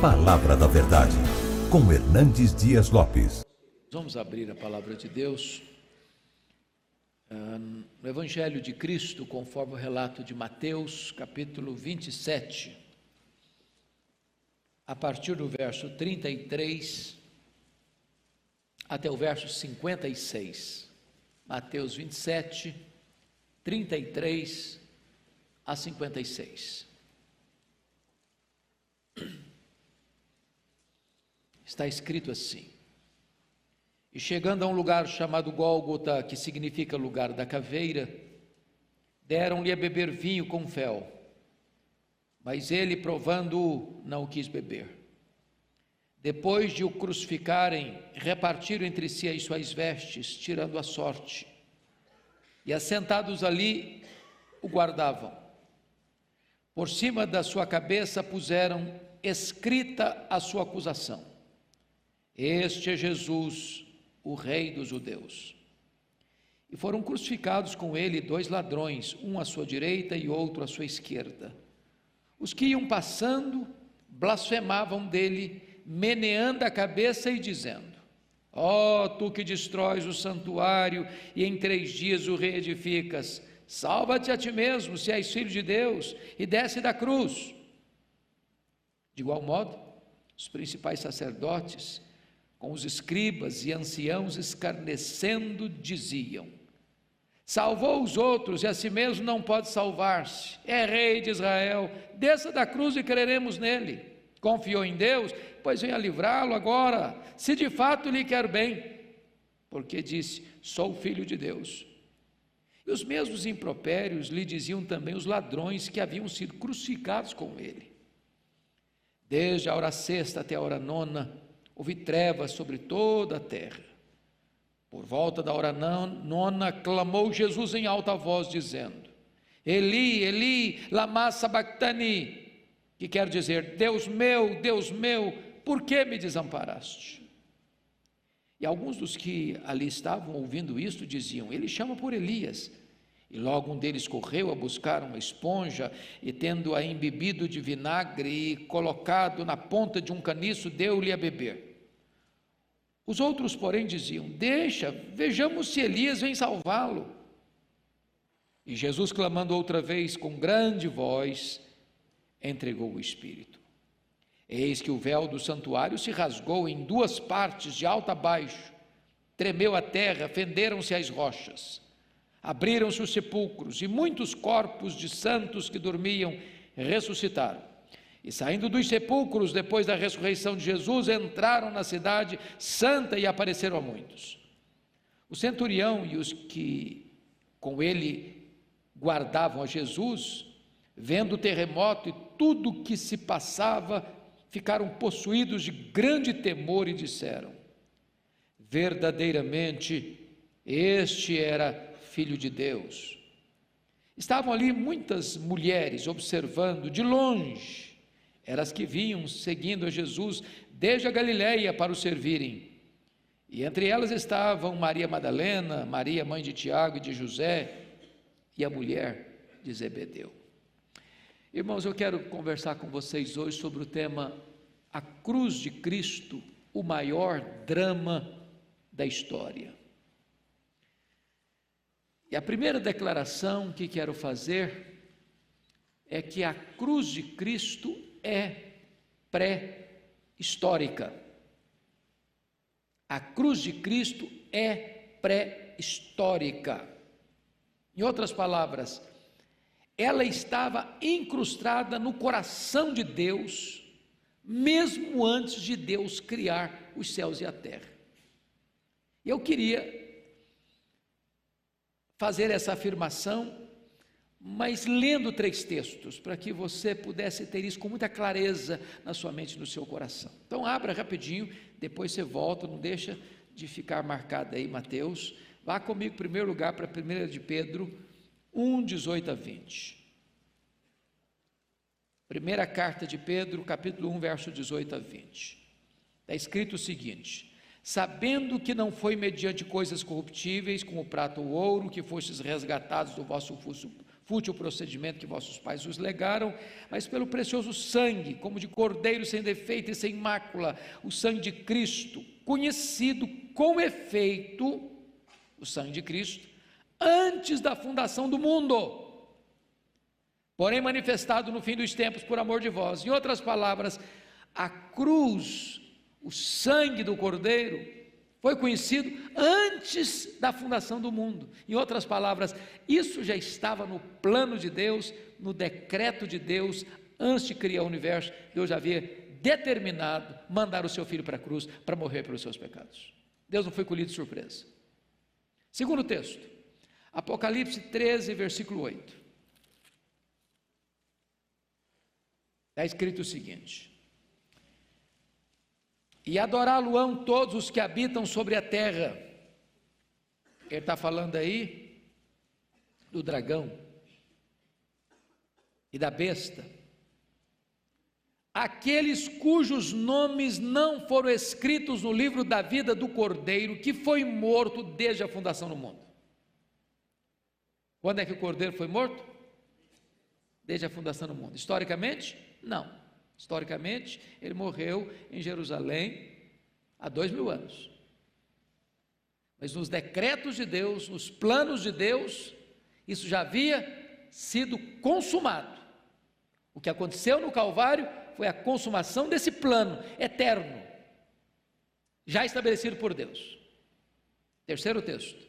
Palavra da Verdade, com Hernandes Dias Lopes. Vamos abrir a palavra de Deus ah, no Evangelho de Cristo, conforme o relato de Mateus, capítulo 27, a partir do verso 33 até o verso 56. Mateus 27, 33 a 56. Está escrito assim: E chegando a um lugar chamado Gólgota, que significa lugar da caveira, deram-lhe a beber vinho com fel. Mas ele, provando-o, não quis beber. Depois de o crucificarem, repartiram entre si as suas vestes, tirando a sorte. E assentados ali, o guardavam. Por cima da sua cabeça puseram escrita a sua acusação: Este é Jesus, o Rei dos Judeus. E foram crucificados com ele dois ladrões, um à sua direita e outro à sua esquerda. Os que iam passando blasfemavam dele, meneando a cabeça e dizendo: Ó, oh, tu que destróis o santuário e em três dias o reedificas, Salva-te a ti mesmo, se és filho de Deus, e desce da cruz. De igual modo, os principais sacerdotes, com os escribas e anciãos escarnecendo, diziam: Salvou os outros e a si mesmo não pode salvar-se. É rei de Israel, desça da cruz e creremos nele. Confiou em Deus, pois venha livrá-lo agora, se de fato lhe quer bem. Porque disse: Sou filho de Deus. E os mesmos impropérios lhe diziam também os ladrões que haviam sido crucificados com ele. Desde a hora sexta até a hora nona, houve trevas sobre toda a terra. Por volta da hora nona, clamou Jesus em alta voz, dizendo: Eli, Eli, lama sabachthani, que quer dizer: Deus meu, Deus meu, por que me desamparaste? E alguns dos que ali estavam ouvindo isto diziam: Ele chama por Elias. E logo um deles correu a buscar uma esponja e, tendo-a embebido de vinagre e colocado na ponta de um caniço, deu-lhe a beber. Os outros, porém, diziam: Deixa, vejamos se Elias vem salvá-lo. E Jesus, clamando outra vez com grande voz, entregou o Espírito. Eis que o véu do santuário se rasgou em duas partes, de alto a baixo, tremeu a terra, fenderam-se as rochas, abriram-se os sepulcros, e muitos corpos de santos que dormiam ressuscitaram. E saindo dos sepulcros, depois da ressurreição de Jesus, entraram na cidade santa e apareceram a muitos. O centurião e os que com ele guardavam a Jesus, vendo o terremoto e tudo o que se passava, ficaram possuídos de grande temor e disseram: Verdadeiramente, este era filho de Deus. Estavam ali muitas mulheres observando de longe, eram as que vinham seguindo a Jesus desde a Galiléia para o servirem. E entre elas estavam Maria Madalena, Maria, mãe de Tiago e de José, e a mulher de Zebedeu. Irmãos, eu quero conversar com vocês hoje sobre o tema A Cruz de Cristo, o maior drama da história. E a primeira declaração que quero fazer é que a cruz de Cristo é pré-histórica. A cruz de Cristo é pré-histórica. Em outras palavras, ela estava incrustada no coração de Deus, mesmo antes de Deus criar os céus e a terra. Eu queria fazer essa afirmação, mas lendo três textos, para que você pudesse ter isso com muita clareza na sua mente e no seu coração. Então, abra rapidinho, depois você volta, não deixa de ficar marcado aí, Mateus. Vá comigo, em primeiro lugar, para a 1 de Pedro 1, 18 a 20. Primeira carta de Pedro, capítulo 1, verso 18 a 20. Está escrito o seguinte: Sabendo que não foi mediante coisas corruptíveis, como prata ou ouro, que fostes resgatados do vosso fútil procedimento que vossos pais os legaram, mas pelo precioso sangue, como de cordeiro sem defeito e sem mácula, o sangue de Cristo, conhecido com efeito, o sangue de Cristo, antes da fundação do mundo, porém manifestado no fim dos tempos por amor de vós. Em outras palavras, a cruz, o sangue do cordeiro, foi conhecido antes da fundação do mundo. Em outras palavras, isso já estava no plano de Deus, no decreto de Deus, antes de criar o universo, Deus já havia determinado mandar o seu filho para a cruz para morrer pelos seus pecados. Deus não foi colhido de surpresa. Segundo texto, Apocalipse 13, versículo 8. Está escrito o seguinte: e adorá-lo-ão todos os que habitam sobre a terra. Ele está falando aí do dragão e da besta. Aqueles cujos nomes não foram escritos no livro da vida do cordeiro, que foi morto desde a fundação do mundo. Quando é que o cordeiro foi morto? Desde a fundação do mundo. Historicamente? Não. Historicamente, ele morreu em Jerusalém há dois mil anos. Mas nos decretos de Deus, nos planos de Deus, isso já havia sido consumado. O que aconteceu no Calvário foi a consumação desse plano eterno, já estabelecido por Deus. Terceiro texto.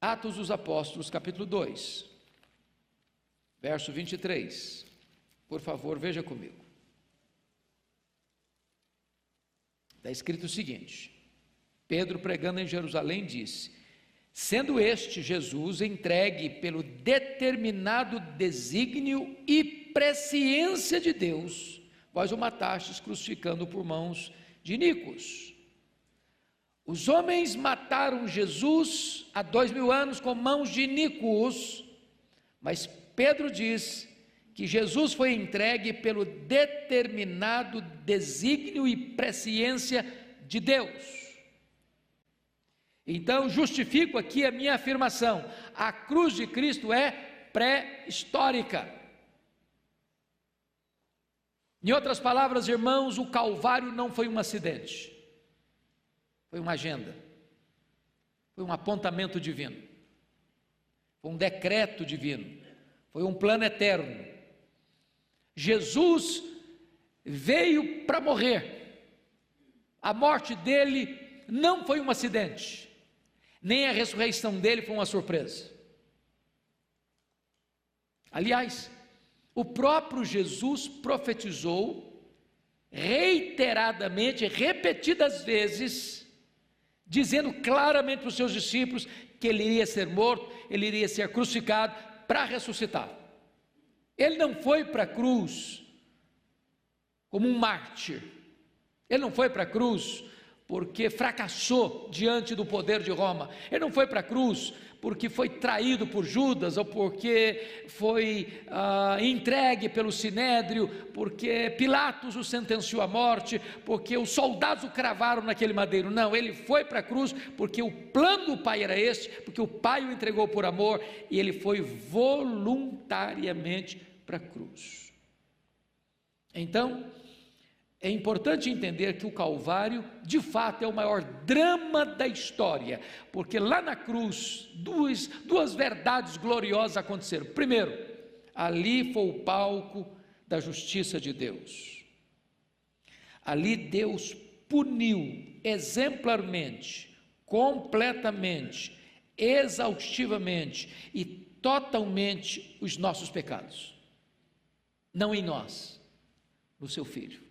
Atos dos Apóstolos, capítulo 2, verso 23. Por favor, veja comigo. Está escrito o seguinte: Pedro, pregando em Jerusalém, disse: Sendo este Jesus entregue pelo determinado desígnio e presciência de Deus, vós o matastes crucificando por mãos de Nicos. Os homens mataram Jesus há dois mil anos com mãos de Nicos, mas Pedro diz que Jesus foi entregue pelo determinado desígnio e presciência de Deus. Então, justifico aqui a minha afirmação: a cruz de Cristo é pré-histórica. Em outras palavras, irmãos, o Calvário não foi um acidente, foi uma agenda, foi um apontamento divino, foi um decreto divino, foi um plano eterno Jesus veio para morrer. A morte dele não foi um acidente, nem a ressurreição dele foi uma surpresa. Aliás, o próprio Jesus profetizou reiteradamente, repetidas vezes, dizendo claramente para os seus discípulos que ele iria ser morto, ele iria ser crucificado para ressuscitar. Ele não foi para a cruz como um mártir. Ele não foi para a cruz porque fracassou diante do poder de Roma. Ele não foi para a cruz porque foi traído por Judas, ou porque foi ah, entregue pelo sinédrio, porque Pilatos o sentenciou à morte, porque os soldados o cravaram naquele madeiro. Não, ele foi para a cruz porque o plano do Pai era este, porque o Pai o entregou por amor e ele foi voluntariamente para a cruz. Então, é importante entender que o Calvário, de fato, é o maior drama da história, porque lá na cruz, duas, duas verdades gloriosas aconteceram. Primeiro, ali foi o palco da justiça de Deus. Ali Deus puniu exemplarmente, completamente, exaustivamente e totalmente os nossos pecados não em nós, no seu filho.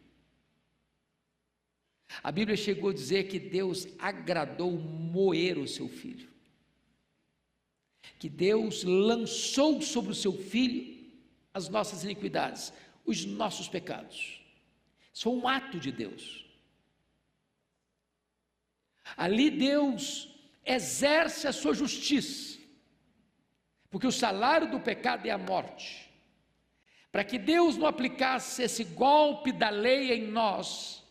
A Bíblia chegou a dizer que Deus agradou moer o seu filho, que Deus lançou sobre o seu filho as nossas iniquidades, os nossos pecados. Isso foi um ato de Deus. Ali Deus exerce a sua justiça, porque o salário do pecado é a morte para que Deus não aplicasse esse golpe da lei em nós,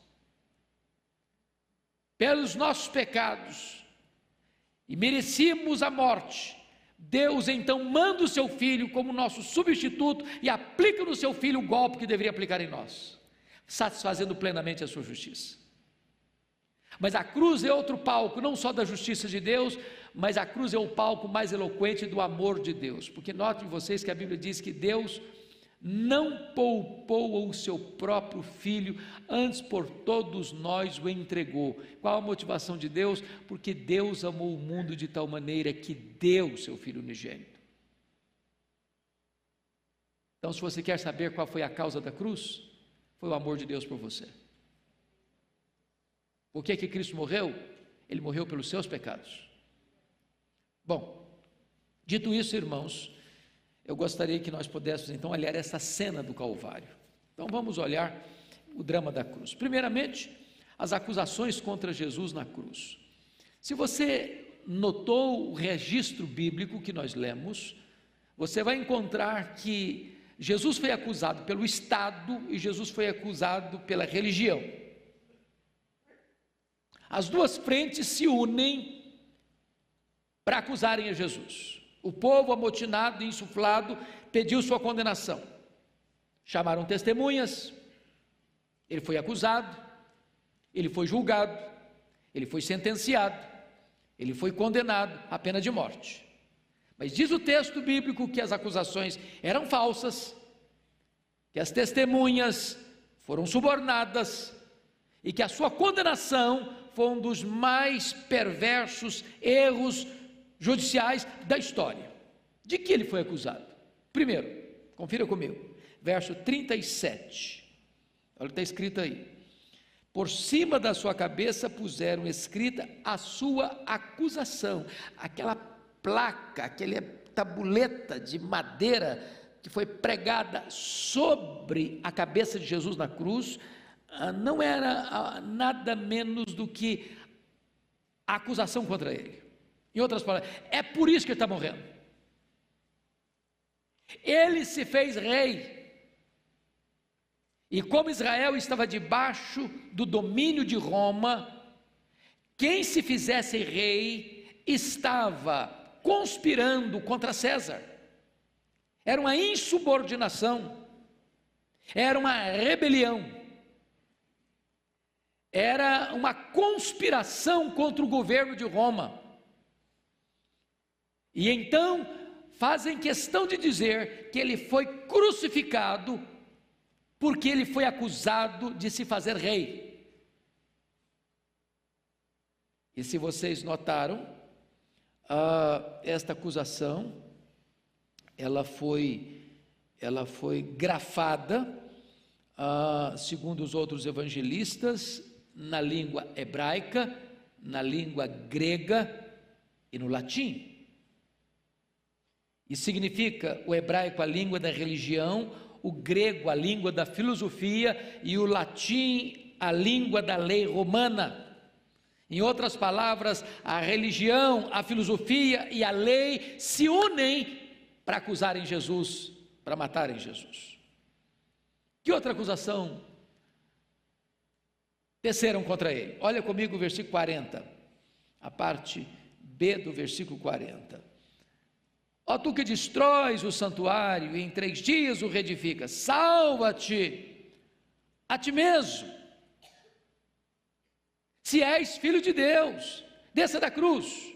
pelos nossos pecados, e merecíamos a morte, Deus então manda o seu filho como nosso substituto e aplica no seu filho o golpe que deveria aplicar em nós, satisfazendo plenamente a sua justiça. Mas a cruz é outro palco, não só da justiça de Deus, mas a cruz é o palco mais eloquente do amor de Deus. Porque notem vocês que a Bíblia diz que Deus não poupou o seu próprio filho, antes por todos nós o entregou. Qual a motivação de Deus? Porque Deus amou o mundo de tal maneira que deu o seu filho unigênito. Então, se você quer saber qual foi a causa da cruz, foi o amor de Deus por você. Por que, que Cristo morreu? Ele morreu pelos seus pecados. Bom, dito isso, irmãos, eu gostaria que nós pudéssemos então olhar essa cena do Calvário. Então vamos olhar o drama da cruz. Primeiramente, as acusações contra Jesus na cruz. Se você notou o registro bíblico que nós lemos, você vai encontrar que Jesus foi acusado pelo Estado e Jesus foi acusado pela religião. As duas frentes se unem para acusarem a Jesus. O povo amotinado e insuflado pediu sua condenação. Chamaram testemunhas, ele foi acusado, ele foi julgado, ele foi sentenciado, ele foi condenado à pena de morte. Mas diz o texto bíblico que as acusações eram falsas, que as testemunhas foram subornadas e que a sua condenação foi um dos mais perversos erros judiciais da história. De que ele foi acusado? Primeiro, confira comigo, verso 37. Olha o que está escrito aí. Por cima da sua cabeça puseram escrita a sua acusação, aquela placa, aquela tabuleta de madeira que foi pregada sobre a cabeça de Jesus na cruz, ah, não era ah, nada menos do que a acusação contra ele. Em outras palavras, é por isso que ele está morrendo. Ele se fez rei. E como Israel estava debaixo do domínio de Roma, quem se fizesse rei estava conspirando contra César. Era uma insubordinação, era uma rebelião era uma conspiração contra o governo de Roma. E então fazem questão de dizer que ele foi crucificado porque ele foi acusado de se fazer rei. E se vocês notaram, uh, esta acusação, ela foi, ela foi grafada, uh, segundo os outros evangelistas, na língua hebraica, na língua grega e no latim. E significa o hebraico a língua da religião, o grego a língua da filosofia e o latim a língua da lei romana. Em outras palavras, a religião, a filosofia e a lei se unem para acusarem Jesus, para matarem Jesus. Que outra acusação desceram contra ele. Olha comigo o versículo 40, a parte B do versículo 40. Ó tu que destróis o santuário e em três dias o reedificas, salva-te a ti mesmo. Se és filho de Deus, desça da cruz.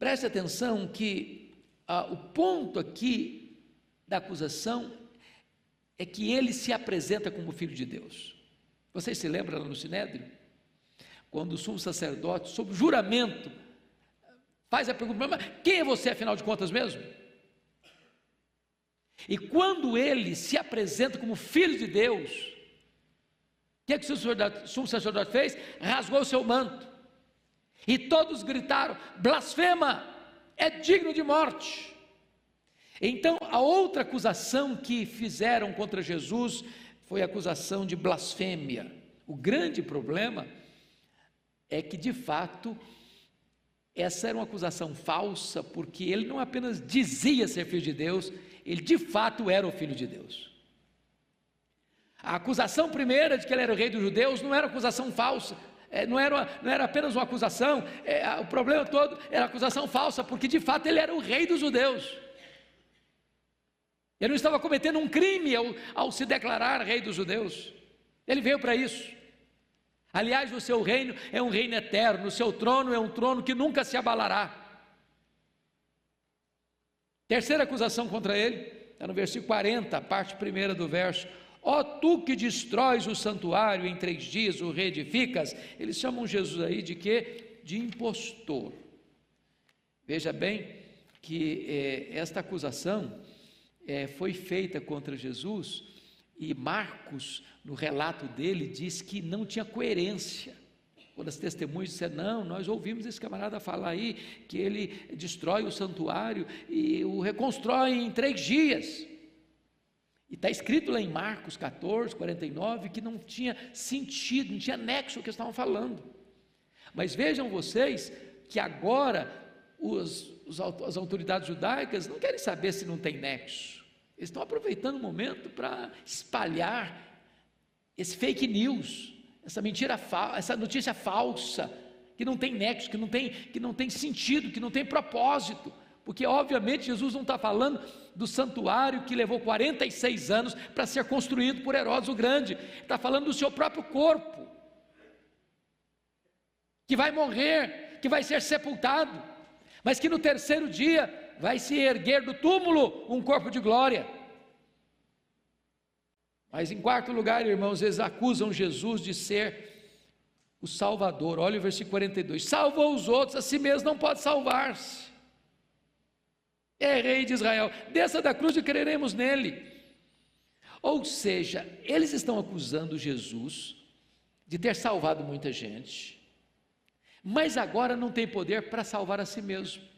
Preste atenção que ah, o ponto aqui da acusação é que ele se apresenta como filho de Deus. Vocês se lembram lá no Sinédrio? Quando o sumo sacerdote, sob juramento, faz a pergunta: mas quem é você afinal de contas mesmo? E quando ele se apresenta como filho de Deus, o que, é que o sumo sacerdote fez? Rasgou o seu manto. E todos gritaram: blasfema, é digno de morte. Então, a outra acusação que fizeram contra Jesus foi acusação de blasfêmia. O grande problema é que, de fato, essa era uma acusação falsa, porque ele não apenas dizia ser filho de Deus, ele de fato era o filho de Deus. A acusação primeira de que ele era o rei dos judeus não era acusação falsa, É, não, era, não era apenas uma acusação, é, o problema todo era acusação falsa, porque de fato ele era o rei dos judeus. Ele não estava cometendo um crime ao, ao se declarar rei dos judeus. Ele veio para isso. Aliás, o seu reino é um reino eterno, o seu trono é um trono que nunca se abalará. Terceira acusação contra ele, está no versículo 40, parte primeira do verso. Ó tu que destróis o santuário em três dias, o reedificas. Eles chamam Jesus aí de quê? De impostor. Veja bem que é, esta acusação é, foi feita contra Jesus e Marcos, no relato dele, diz que não tinha coerência. Quando as testemunhas disseram, não, nós ouvimos esse camarada falar aí que ele destrói o santuário e o reconstrói em três dias. E está escrito lá em Marcos 14, 49, que não tinha sentido, não tinha nexo o que estavam falando. Mas vejam vocês que agora os, os, as autoridades judaicas não querem saber se não tem nexo. Eles estão aproveitando o momento para espalhar esse fake news, essa mentira, essa notícia falsa, que não tem nexo, que não tem, que não tem sentido, que não tem propósito, porque obviamente Jesus não está falando do santuário que levou 46 anos para ser construído por Herodes o Grande, está falando do seu próprio corpo, que vai morrer, que vai ser sepultado, mas que no terceiro dia vai se erguer do túmulo um corpo de glória. Mas em quarto lugar, irmãos, eles acusam Jesus de ser o Salvador. Olha o versículo 42. Salvou os outros, a si mesmo não pode salvar-se. É rei de Israel. Desça da cruz e creremos nele. Ou seja, eles estão acusando Jesus de ter salvado muita gente, mas agora não tem poder para salvar a si mesmo.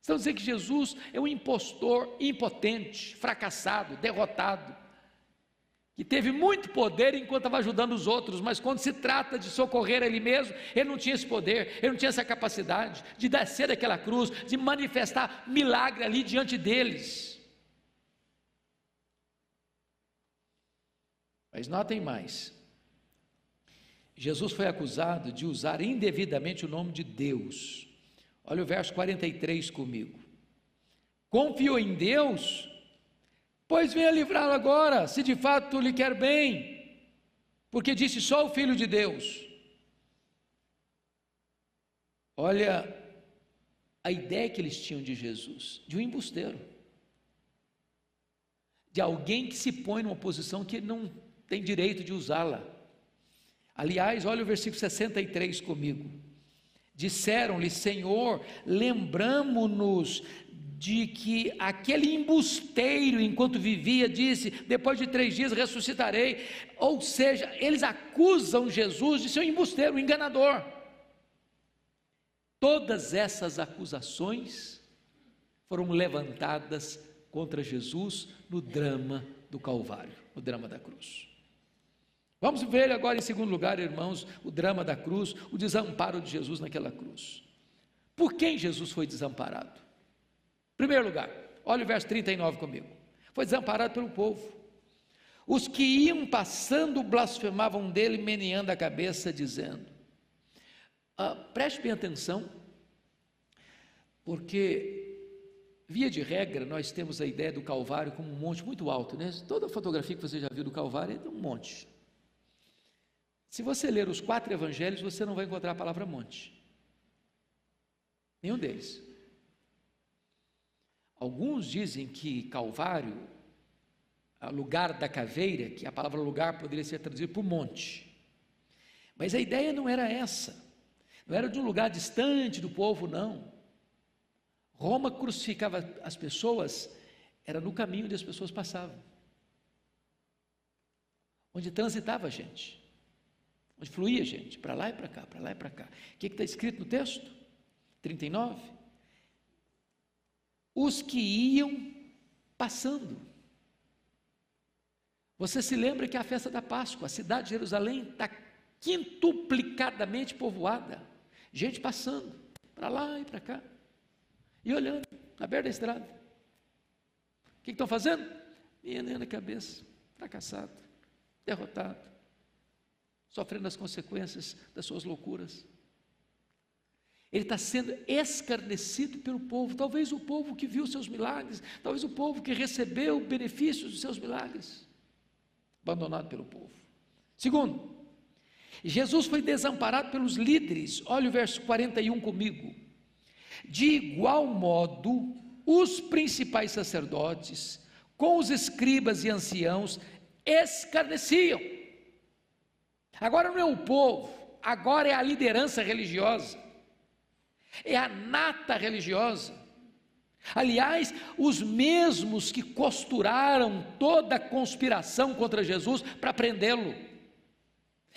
Estão dizendo que Jesus é um impostor impotente, fracassado, derrotado que teve muito poder enquanto estava ajudando os outros, mas quando se trata de socorrer ele mesmo, ele não tinha esse poder, ele não tinha essa capacidade de descer daquela cruz, de manifestar milagre ali diante deles. Mas notem mais. Jesus foi acusado de usar indevidamente o nome de Deus. Olha o verso 43 comigo. Confiou em Deus Pois venha livrá-lo agora, se de fato lhe quer bem, porque disse só o Filho de Deus. Olha a ideia que eles tinham de Jesus, de um embusteiro, de alguém que se põe numa posição que não tem direito de usá-la. Aliás, olha o versículo 63 comigo. Disseram-lhe, Senhor, lembramo-nos de que aquele embusteiro, enquanto vivia, disse: Depois de três dias ressuscitarei. Ou seja, eles acusam Jesus de ser um embusteiro, um enganador. Todas essas acusações foram levantadas contra Jesus no drama do Calvário, no drama da cruz. Vamos ver agora, em segundo lugar, irmãos, o drama da cruz, o desamparo de Jesus naquela cruz. Por quem Jesus foi desamparado? Primeiro lugar, olha o verso 39 comigo. Foi desamparado pelo povo. Os que iam passando blasfemavam dele, meneando a cabeça, dizendo: ah, preste bem atenção, porque, via de regra, nós temos a ideia do Calvário como um monte muito alto, né? Toda fotografia que você já viu do Calvário é um monte. Se você ler os quatro evangelhos, você não vai encontrar a palavra monte. Nenhum deles. Alguns dizem que Calvário, lugar da caveira, que a palavra lugar poderia ser traduzida por monte. Mas a ideia não era essa. Não era de um lugar distante do povo, não. Roma crucificava as pessoas, era no caminho onde as pessoas passavam. Onde transitava a gente. Onde fluía gente, para lá e para cá, para lá e para cá. O que está escrito no texto? 39 os que iam passando. Você se lembra que a festa da Páscoa, a cidade de Jerusalém está quintuplicadamente povoada, gente passando para lá e para cá, e olhando na beira da estrada. O que estão fazendo? Menina na cabeça, fracassado, derrotado. Sofrendo as consequências das suas loucuras. Ele está sendo escarnecido pelo povo, talvez o povo que viu seus milagres, talvez o povo que recebeu benefícios dos seus milagres, abandonado pelo povo. Segundo, Jesus foi desamparado pelos líderes, olha o verso 41 comigo. De igual modo, os principais sacerdotes, com os escribas e anciãos, escarneciam. Agora não é o povo, agora é a liderança religiosa é a nata religiosa. Aliás, os mesmos que costuraram toda a conspiração contra Jesus para prendê-lo,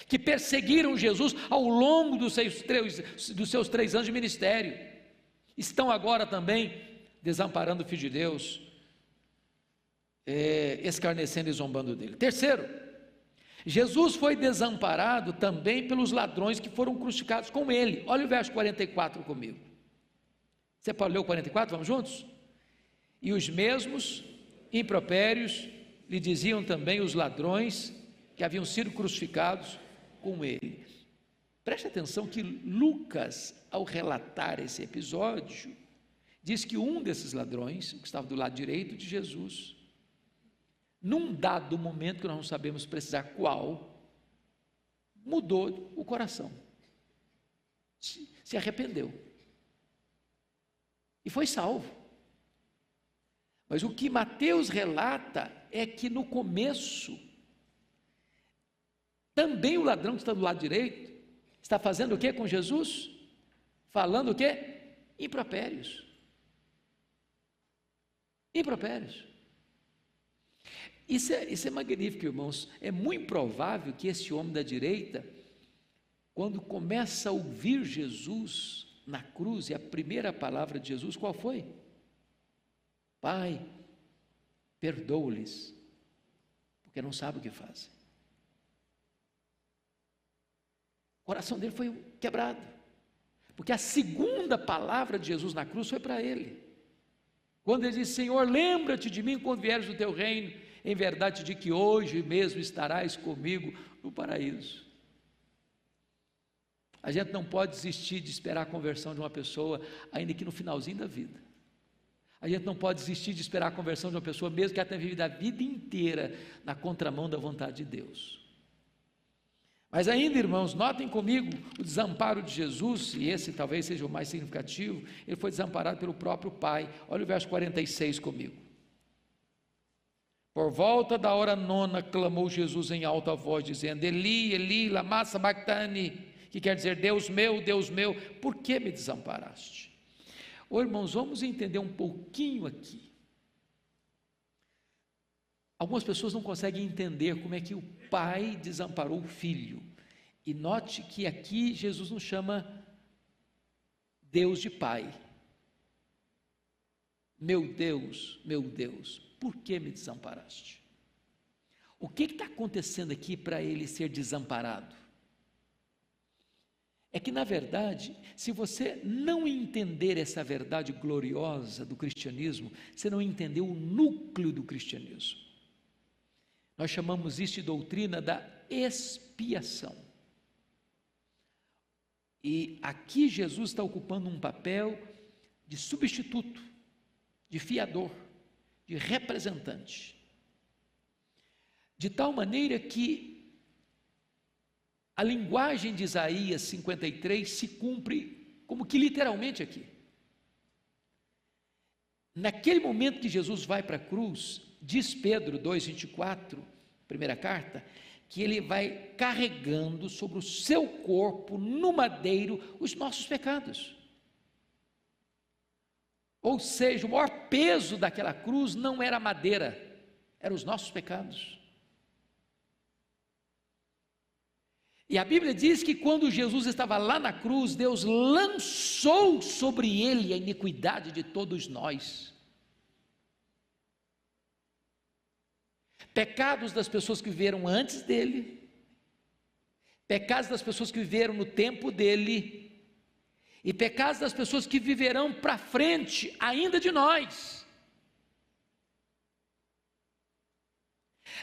que perseguiram Jesus ao longo dos seus, três, dos seus três anos de ministério, estão agora também desamparando o Filho de Deus, é, escarnecendo e zombando dele. Terceiro, Jesus foi desamparado também pelos ladrões que foram crucificados com ele. Olha o verso 44 comigo. Você pode ler o 44? Vamos juntos? E os mesmos impropérios lhe diziam também os ladrões que haviam sido crucificados com ele. Preste atenção que Lucas, ao relatar esse episódio, diz que um desses ladrões, que estava do lado direito de Jesus, num dado momento que nós não sabemos precisar qual, mudou o coração, se, se arrependeu e foi salvo. Mas o que Mateus relata é que no começo, também o ladrão que está do lado direito, está fazendo o que com Jesus? Falando o que? Impropérios. Impropérios. Isso é, isso é magnífico, irmãos. É muito provável que esse homem da direita, quando começa a ouvir Jesus na cruz, e a primeira palavra de Jesus, qual foi? Pai, perdoa-lhes, porque não sabe o que fazem. O coração dele foi quebrado, porque a segunda palavra de Jesus na cruz foi para ele. Quando ele disse: Senhor, lembra-te de mim quando vieres do teu reino em verdade de que hoje mesmo estarás comigo no paraíso. A gente não pode desistir de esperar a conversão de uma pessoa, ainda que no finalzinho da vida. A gente não pode desistir de esperar a conversão de uma pessoa, mesmo que ela tenha vivido a vida inteira na contramão da vontade de Deus. Mas ainda, irmãos, notem comigo o desamparo de Jesus, e esse talvez seja o mais significativo, ele foi desamparado pelo próprio Pai. Olha o verso 46 comigo. Por volta da hora nona, clamou Jesus em alta voz, dizendo: Eli, Eli, lama sabachthani, que quer dizer: Deus meu, Deus meu, por que me desamparaste? Ô irmãos, vamos entender um pouquinho aqui. Algumas pessoas não conseguem entender como é que o pai desamparou o filho. E note que aqui Jesus não chama Deus de pai. Meu Deus, meu Deus, por que me desamparaste? O que está acontecendo aqui para ele ser desamparado? É que, na verdade, se você não entender essa verdade gloriosa do cristianismo, você não entendeu o núcleo do cristianismo. Nós chamamos isso de doutrina da expiação. E aqui Jesus está ocupando um papel de substituto, de fiador de representante. De tal maneira que a linguagem de Isaías 53 se cumpre como que literalmente aqui. Naquele momento que Jesus vai para a cruz, diz Pedro 2,24, primeira carta, que ele vai carregando sobre o seu corpo, no madeiro, os nossos pecados. Ou seja, o maior peso daquela cruz não era a madeira, eram os nossos pecados. E a Bíblia diz que quando Jesus estava lá na cruz, Deus lançou sobre ele a iniquidade de todos nós. Pecados das pessoas que viveram antes dele, pecados das pessoas que viveram no tempo dele, e pecados das pessoas que viverão para frente ainda de nós.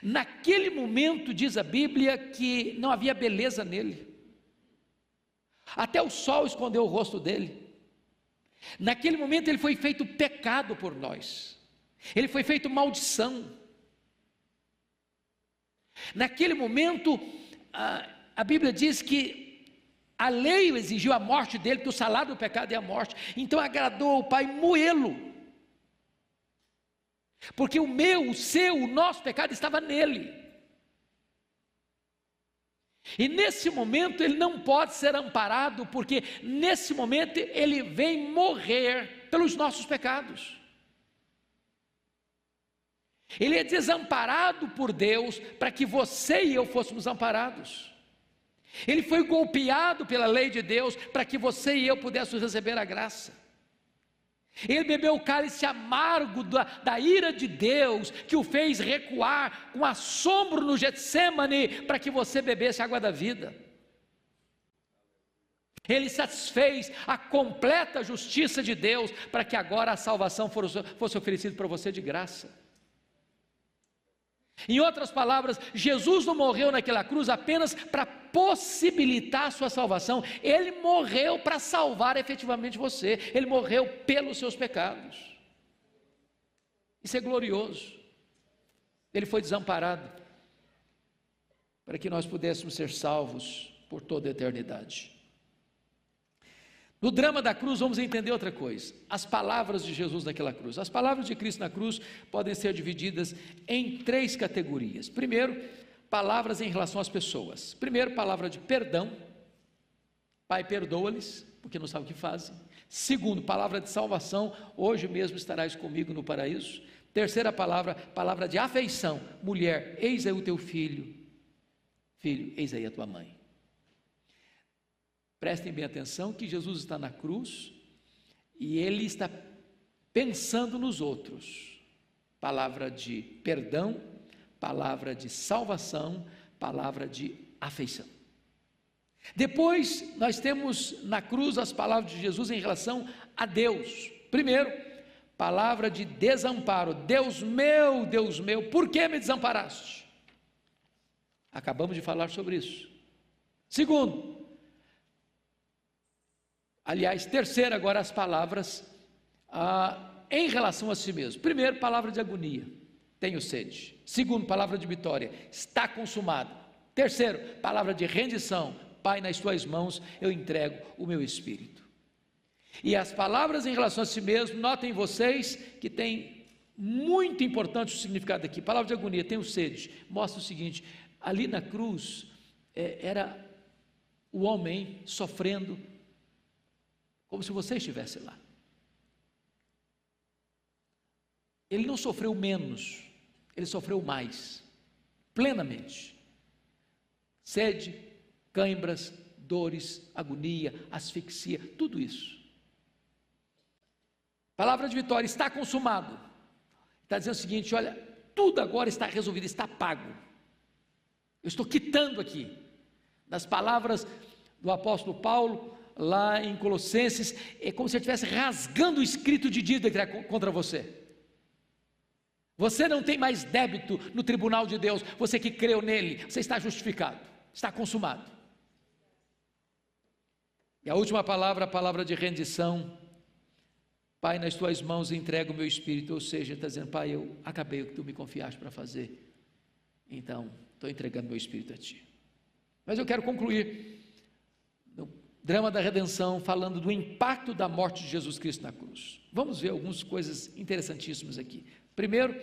Naquele momento, diz a Bíblia, que não havia beleza nele. Até o sol escondeu o rosto dele. Naquele momento ele foi feito pecado por nós. Ele foi feito maldição. Naquele momento, a, a Bíblia diz que a lei exigiu a morte dele, porque o salário do pecado é a morte. Então agradou ao Pai moê-lo. Porque o meu, o seu, o nosso pecado estava nele. E nesse momento ele não pode ser amparado, porque nesse momento ele vem morrer pelos nossos pecados. Ele é desamparado por Deus para que você e eu fôssemos amparados. Ele foi golpeado pela lei de Deus para que você e eu pudéssemos receber a graça. Ele bebeu o cálice amargo da, da, ira de Deus, que o fez recuar com assombro no Getsemane, para que você bebesse a água da vida. Ele satisfez a completa justiça de Deus, para que agora a salvação fosse, oferecida para você de graça. Em outras palavras, Jesus não morreu naquela cruz apenas para possibilitar a sua salvação, ele morreu para salvar efetivamente você, ele morreu pelos seus pecados. Isso é glorioso. Ele foi desamparado para que nós pudéssemos ser salvos por toda a eternidade. No drama da cruz, vamos entender outra coisa: as palavras de Jesus naquela cruz. As palavras de Cristo na cruz podem ser divididas em três categorias. Primeiro, palavras em relação às pessoas. Primeiro, palavra de perdão. Pai, perdoa-lhes, porque não sabe o que fazem. Segundo, palavra de salvação. Hoje mesmo estarás comigo no paraíso. Terceira palavra, palavra de afeição. Mulher, eis aí o teu filho. Filho, eis aí a tua mãe. Prestem bem atenção que Jesus está na cruz e ele está pensando nos outros. Palavra de perdão, palavra de salvação, palavra de afeição. Depois, nós temos na cruz as palavras de Jesus em relação a Deus. Primeiro, palavra de desamparo. Deus meu, Deus meu, por que me desamparaste? Acabamos de falar sobre isso. Segundo, Aliás, terceiro, agora as palavras ah, em relação a si mesmo. Primeiro, palavra de agonia, tenho sede. Segundo, palavra de vitória, está consumado. Terceiro, palavra de rendição, Pai, nas tuas mãos eu entrego o meu espírito. E as palavras em relação a si mesmo, notem vocês que tem muito importante o significado aqui. Palavra de agonia, tenho sede, mostra o seguinte: ali na cruz é, era o homem sofrendo como se você estivesse lá. Ele não sofreu menos, ele sofreu mais, plenamente. Sede, cãibras, dores, agonia, asfixia, tudo isso. Palavra de vitória, está consumado. Está dizendo o seguinte: olha, tudo agora está resolvido, está pago. Eu estou quitando aqui, das palavras do apóstolo Paulo, lá em Colossenses, é como se ele estivesse rasgando o escrito de dívida contra você. Você não tem mais débito no tribunal de Deus, você que creu nele, você está justificado, está consumado. E a última palavra, a palavra de rendição. Pai, nas tuas mãos entrego o meu espírito, ou seja, está dizendo, Pai, eu acabei o que tu me confiaste para fazer, então estou entregando meu espírito a ti. Mas eu quero concluir drama da redenção, falando do impacto da morte de Jesus Cristo na cruz. Vamos ver algumas coisas interessantíssimas aqui. Primeiro,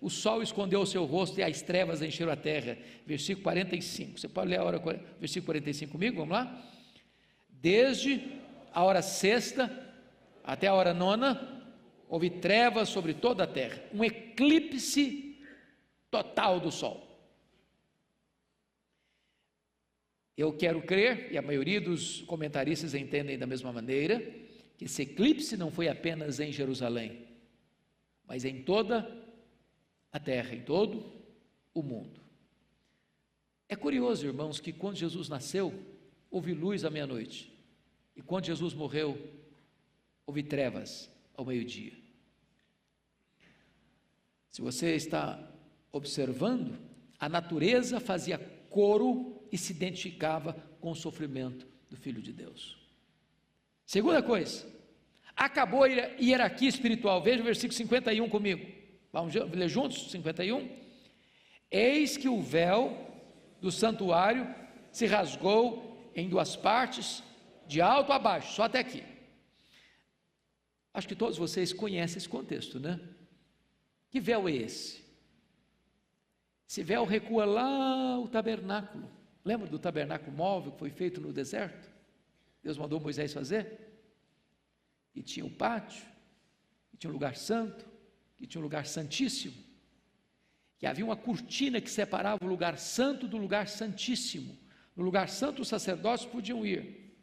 o sol escondeu o seu rosto e as trevas encheram a terra. Versículo 45. Você pode ler a hora, versículo 45 comigo? Vamos lá? Desde a hora sexta até a hora nona, houve trevas sobre toda a terra, um eclipse total do sol. Eu quero crer, e a maioria dos comentaristas entendem da mesma maneira, que esse eclipse não foi apenas em Jerusalém, mas em toda a terra, em todo o mundo. É curioso, irmãos, que quando Jesus nasceu, houve luz à meia-noite, e quando Jesus morreu, houve trevas ao meio-dia. Se você está observando, a natureza fazia coro e se identificava com o sofrimento do Filho de Deus. Segunda coisa, acabou a hierarquia espiritual. Veja o versículo 51 comigo. Vamos ler juntos? 51. Eis que o véu do santuário se rasgou em duas partes, de alto a baixo, só até aqui. Acho que todos vocês conhecem esse contexto, né? Que véu é esse? Esse véu recua lá o tabernáculo. Lembra do tabernáculo móvel que foi feito no deserto? Deus mandou Moisés fazer? E tinha o pátio, e tinha um lugar santo, e tinha um lugar santíssimo. Que havia uma cortina que separava o lugar santo do lugar santíssimo. No lugar santo os sacerdotes podiam ir.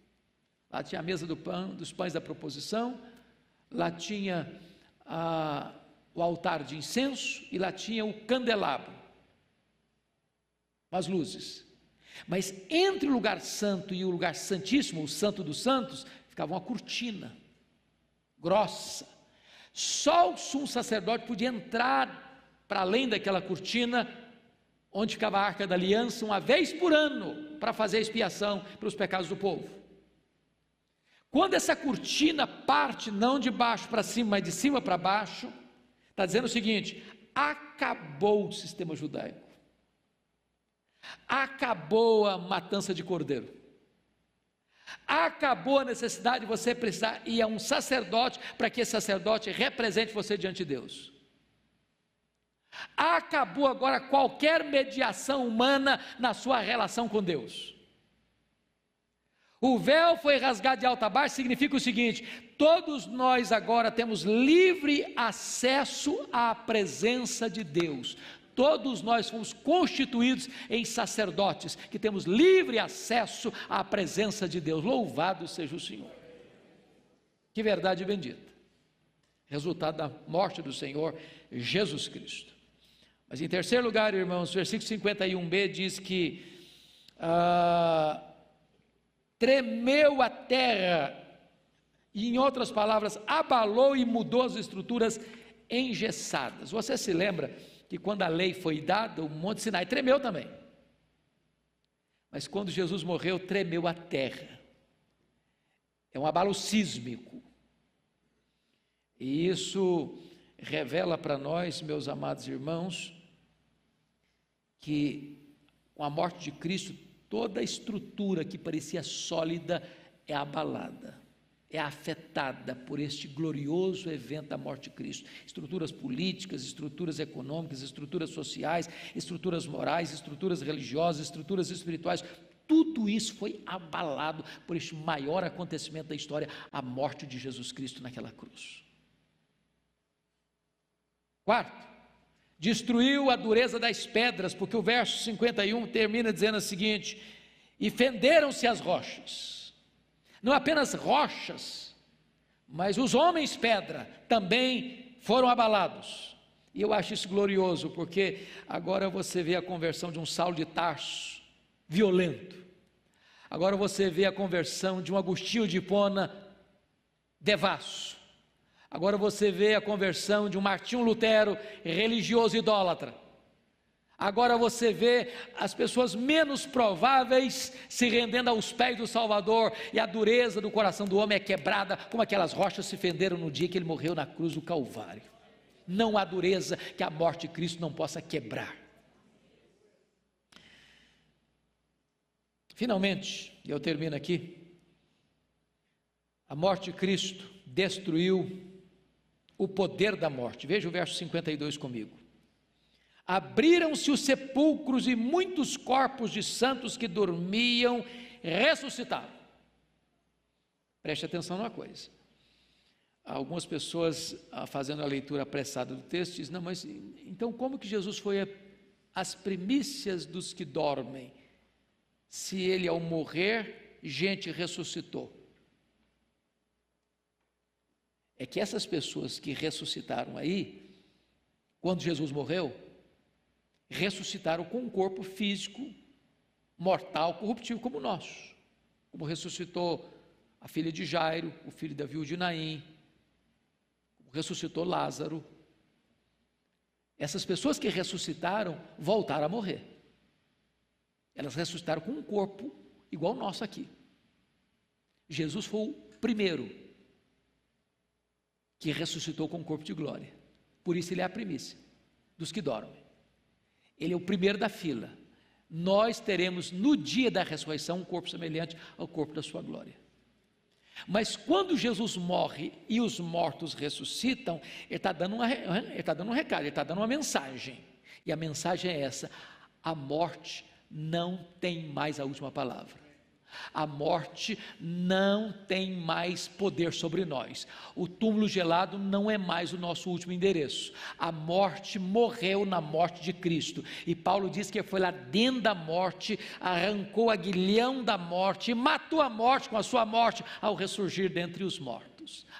Lá tinha a mesa do pão, dos pães da proposição, lá tinha a, o altar de incenso e lá tinha o candelabro, as luzes. Mas entre o lugar santo e o lugar santíssimo, o santo dos santos, ficava uma cortina grossa. Só o sumo sacerdote podia entrar para além daquela cortina onde ficava a arca da aliança uma vez por ano para fazer expiação pelos pecados do povo. Quando essa cortina parte não de baixo para cima, mas de cima para baixo, está dizendo o seguinte: acabou o sistema judaico, acabou a matança de cordeiro, acabou a necessidade de você precisar ir a um sacerdote para que esse sacerdote represente você diante de Deus. Acabou agora qualquer mediação humana na sua relação com Deus. O véu foi rasgado de alta a baixo, significa o seguinte: todos nós agora temos livre acesso à presença de Deus. Todos nós fomos constituídos em sacerdotes, que temos livre acesso à presença de Deus. Louvado seja o Senhor. Que verdade bendita. Resultado da morte do Senhor Jesus Cristo. Mas em terceiro lugar, irmãos, versículo 51b diz que. Ah, tremeu a terra, e em outras palavras, abalou e mudou as estruturas engessadas. Você se lembra que quando a lei foi dada, o Monte Sinai tremeu também. Mas quando Jesus morreu, tremeu a terra. É um abalo sísmico. E isso revela para nós, meus amados irmãos, que com a morte de Cristo toda a estrutura que parecia sólida é abalada, é afetada por este glorioso evento da morte de Cristo. Estruturas políticas, estruturas econômicas, estruturas sociais, estruturas morais, estruturas religiosas, estruturas espirituais, tudo isso foi abalado por este maior acontecimento da história, a morte de Jesus Cristo naquela cruz. Quarto, destruiu a dureza das pedras, porque o verso 51 termina dizendo o seguinte: e fenderam-se as rochas, não apenas rochas, mas os homens pedra também foram abalados. E eu acho isso glorioso, porque agora você vê a conversão de um Saulo de Tarso, violento. Agora você vê a conversão de um Agostinho de Hipona, devasso. Agora você vê a conversão de um Martinho Lutero, religioso idólatra. Agora você vê as pessoas menos prováveis se rendendo aos pés do Salvador, e a dureza do coração do homem é quebrada, como aquelas rochas se fenderam no dia que ele morreu na cruz do Calvário. Não há dureza que a morte de Cristo não possa quebrar. Finalmente, e eu termino aqui, a morte de Cristo destruiu o poder da morte. Veja o verso 52 comigo. Abriram-se os sepulcros e muitos corpos de santos que dormiam ressuscitaram. Preste atenção numa coisa. Algumas pessoas, ah, fazendo a leitura apressada do texto, dizem: não, mas então como que Jesus foi as primícias dos que dormem? Se ele, ao morrer, gente ressuscitou. é que essas pessoas que ressuscitaram aí, quando Jesus morreu, ressuscitaram com um corpo físico, mortal, corruptível como o nosso. Como ressuscitou a filha de Jairo, o filho da viúva de Naim, como ressuscitou Lázaro. Essas pessoas que ressuscitaram voltaram a morrer. Elas ressuscitaram com um corpo igual o nosso aqui. Jesus foi o primeiro que ressuscitou com um corpo de glória. Por isso ele é a primícia dos que dormem. Ele é o primeiro da fila. Nós teremos no dia da ressurreição um corpo semelhante ao corpo da sua glória. Mas quando Jesus morre e os mortos ressuscitam, ele está dando, tá dando um recado, ele está dando uma mensagem. E a mensagem é essa: a morte não tem mais a última palavra. A morte não tem mais poder sobre nós. O túmulo gelado não é mais o nosso último endereço. A morte morreu na morte de Cristo. E Paulo diz que foi lá dentro da morte, arrancou a aguilhão da morte e matou a morte com a sua morte ao ressurgir dentre os mortos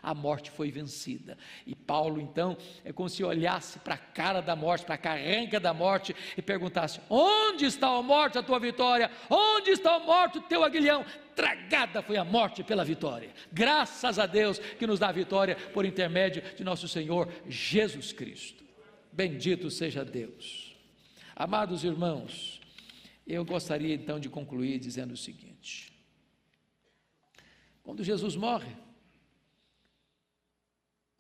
a morte foi vencida. E Paulo, então, é como se olhasse para a cara da morte, para a carranca da morte e perguntasse: Onde está a morte, a tua vitória? Onde está a morte, o teu aguilhão? Tragada foi a morte pela vitória. Graças a Deus que nos dá a vitória por intermédio de nosso Senhor Jesus Cristo. Bendito seja Deus. Amados irmãos, eu gostaria então de concluir dizendo o seguinte: quando Jesus morre,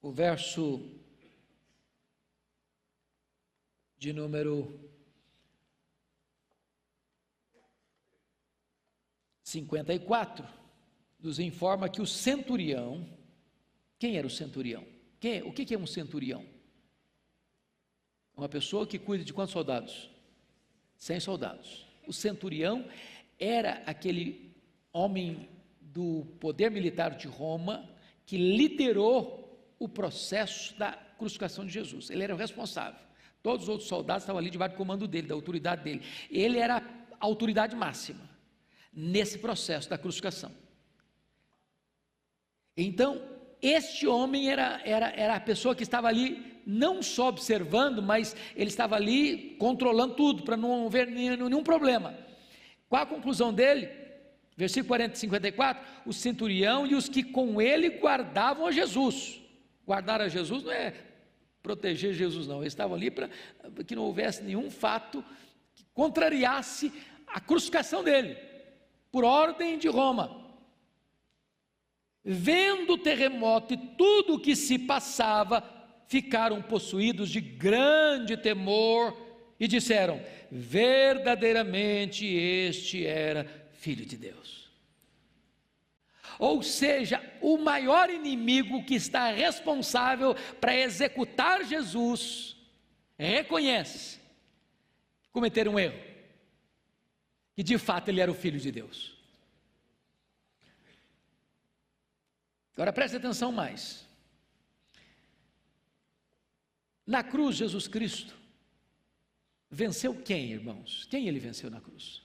o verso de número 54 nos informa que o centurião, quem era o centurião? Quem, o que é um centurião? Uma pessoa que cuida de quantos soldados? Cem soldados. O centurião era aquele homem do poder militar de Roma que liderou o processo da crucificação de Jesus. Ele era o responsável. Todos os outros soldados estavam ali debaixo do comando dele, da autoridade dele. Ele era a autoridade máxima nesse processo da crucificação. Então, este homem era, era, era a pessoa que estava ali, não só observando, mas ele estava ali controlando tudo, para não haver nenhum, nenhum problema. Qual a conclusão dele? Versículo 40 e 54: o centurião e os que com ele guardavam a Jesus. Guardar a Jesus não é proteger Jesus, não. Eles estavam ali para que não houvesse nenhum fato que contrariasse a crucificação dele, por ordem de Roma. Vendo o terremoto e tudo o que se passava, ficaram possuídos de grande temor e disseram: verdadeiramente este era filho de Deus. Ou seja, o maior inimigo que está responsável para executar Jesus reconhece cometer um erro, que de fato ele era o filho de Deus. Agora preste atenção mais. Na cruz, Jesus Cristo venceu quem, irmãos? Quem ele venceu na cruz?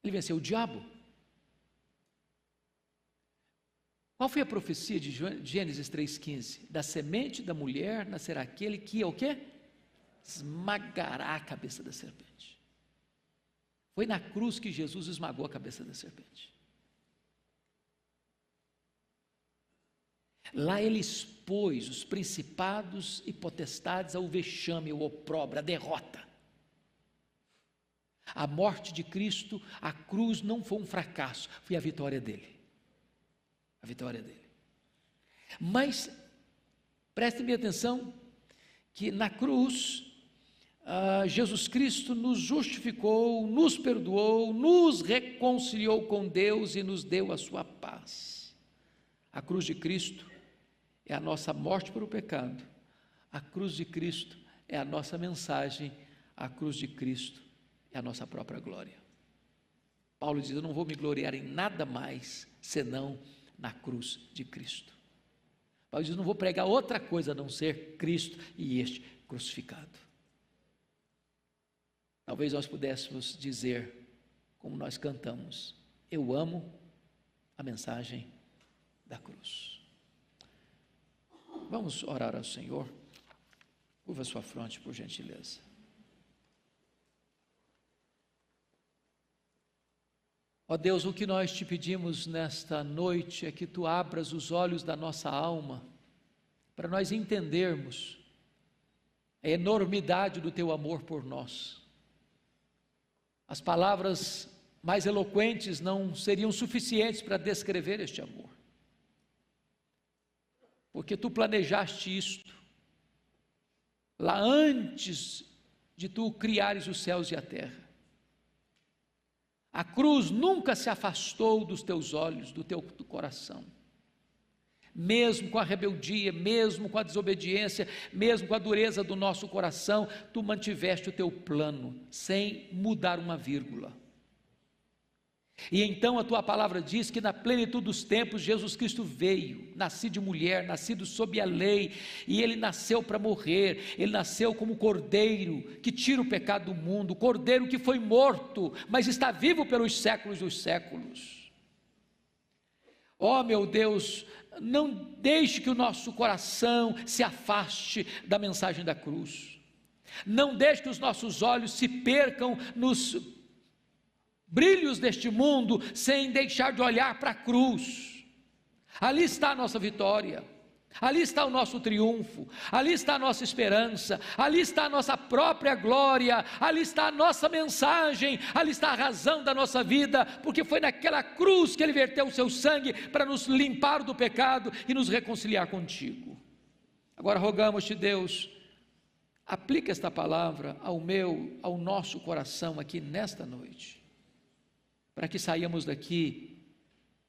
Ele venceu o diabo. Qual foi a profecia de Gênesis 3,15? Da semente da mulher nascerá aquele que é o quê? Esmagará a cabeça da serpente. Foi na cruz que Jesus esmagou a cabeça da serpente. Lá ele expôs os principados e potestades ao vexame, ao opróbrio, à derrota. A morte de Cristo, a cruz não foi um fracasso, foi a vitória dele a vitória dele. Mas prestem atenção que na cruz ah, Jesus Cristo nos justificou, nos perdoou, nos reconciliou com Deus e nos deu a sua paz. A cruz de Cristo é a nossa morte para o pecado. A cruz de Cristo é a nossa mensagem. A cruz de Cristo é a nossa própria glória. Paulo diz: Eu não vou me gloriar em nada mais senão na cruz de Cristo. Paulo diz: não vou pregar outra coisa a não ser Cristo e este crucificado. Talvez nós pudéssemos dizer, como nós cantamos, eu amo a mensagem da cruz. Vamos orar ao Senhor. Curva sua fronte, por gentileza. Ó Deus, o que nós te pedimos nesta noite é que tu abras os olhos da nossa alma, para nós entendermos a enormidade do teu amor por nós. As palavras mais eloquentes não seriam suficientes para descrever este amor. Porque tu planejaste isto lá antes de tu criares os céus e a terra. A cruz nunca se afastou dos teus olhos, do teu do coração. Mesmo com a rebeldia, mesmo com a desobediência, mesmo com a dureza do nosso coração, tu mantiveste o teu plano, sem mudar uma vírgula. E então a tua palavra diz que na plenitude dos tempos Jesus Cristo veio, nascido de mulher, nascido sob a lei, e ele nasceu para morrer, ele nasceu como cordeiro que tira o pecado do mundo, cordeiro que foi morto, mas está vivo pelos séculos dos séculos. Ó oh, meu Deus, não deixe que o nosso coração se afaste da mensagem da cruz. Não deixe que os nossos olhos se percam nos brilhos deste mundo sem deixar de olhar para a cruz. Ali está a nossa vitória. Ali está o nosso triunfo, ali está a nossa esperança, ali está a nossa própria glória, ali está a nossa mensagem, ali está a razão da nossa vida, porque foi naquela cruz que Ele verteu o seu sangue para nos limpar do pecado e nos reconciliar contigo. Agora rogamos-te, Deus, aplica esta palavra ao meu, ao nosso coração aqui nesta noite para que saiamos daqui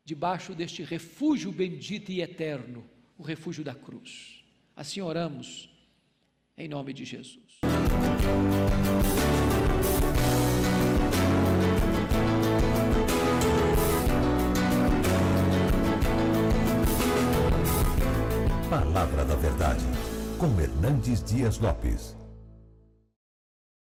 debaixo deste refúgio bendito e eterno, o refúgio da cruz. Assim oramos, em nome de Jesus. Palavra da Verdade, com Hernandes Dias Lopes.